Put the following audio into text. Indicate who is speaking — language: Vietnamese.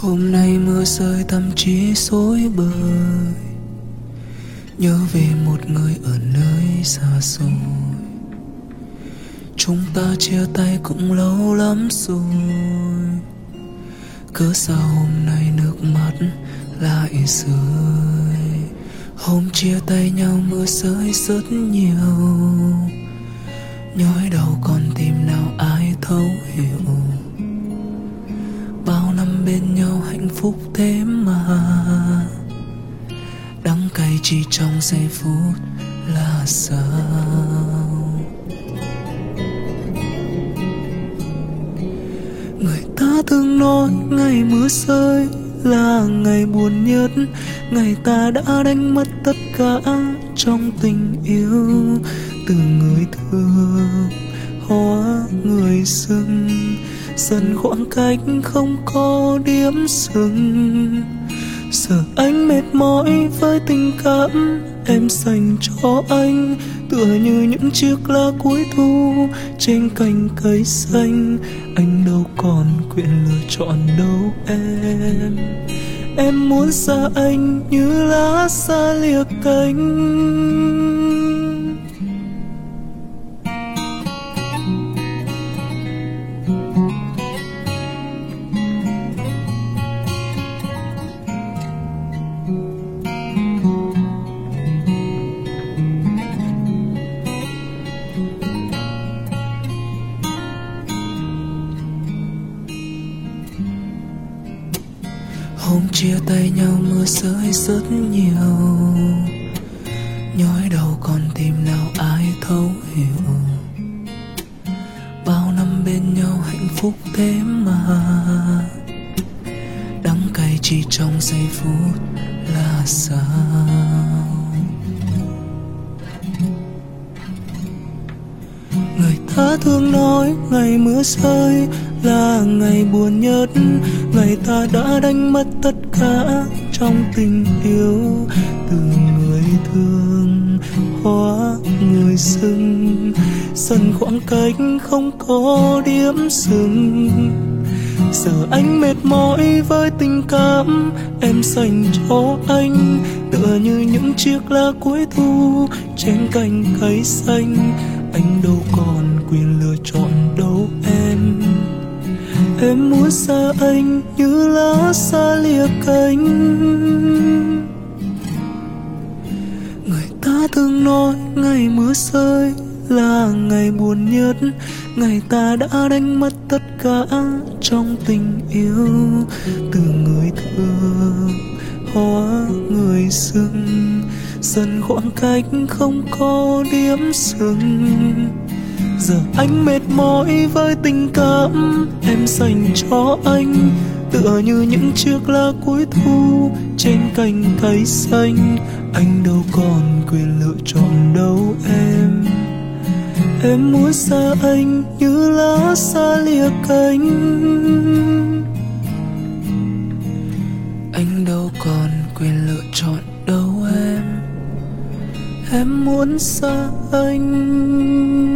Speaker 1: Hôm nay mưa rơi tâm trí rối bời. Nhớ về một người ở nơi xa xôi. Chúng ta chia tay cũng lâu lắm rồi. Cớ sao hôm nay nước mắt lại rơi? Hôm chia tay nhau mưa rơi rất nhiều. Nhói đầu con tim nào ai thấu hiểu. Bao năm bên nhau hạnh phúc thế mà. Đắng cay chỉ trong giây phút là sao? Người ta thường nói ngày mưa rơi là ngày buồn nhất. Ngày ta đã đánh mất tất cả trong tình yêu. Từ người thương, hóa người sưng dần khoảng cách không có điểm dừng. Giờ anh mệt mỏi với tình cảm em dành cho anh tựa như những chiếc lá cuối thu trên cành cây xanh. Anh đâu còn quyền lựa chọn đâu em. Em muốn xa anh như lá xa lìa cánh. Hôm chia tay nhau mưa rơi rất nhiều. Nhói đầu con tim nào ai thấu hiểu. Bao năm bên nhau hạnh phúc thế mà. Đắng cay chỉ trong giây phút là sao? Người ta thương nói ngày mưa rơi là ngày buồn nhất, ngày ta đã đánh mất tất cả trong tình yêu. Từ người thương, hóa người xưng, dần khoảng cách không có điểm dừng. Giờ anh mệt mỏi với tình cảm em dành cho anh, tựa như những chiếc lá cuối thu trên cành cây xanh. Anh đâu còn quyền lựa chọn em muốn xa anh như lá xa lìa cánh. Người ta thường nói ngày mưa rơi là ngày buồn nhất. Ngày ta đã đánh mất tất cả trong tình yêu. Từ người thương, hóa người dưng dần khoảng cách không có điểm dừng giờ anh mệt mỏi với tình cảm em dành cho anh. Tựa như những chiếc lá cuối thu trên cành cây xanh. Anh đâu còn quyền lựa chọn đâu em. Em muốn xa anh như lá xa lìa cánh. Anh đâu còn quyền lựa chọn đâu em. Em muốn xa anh.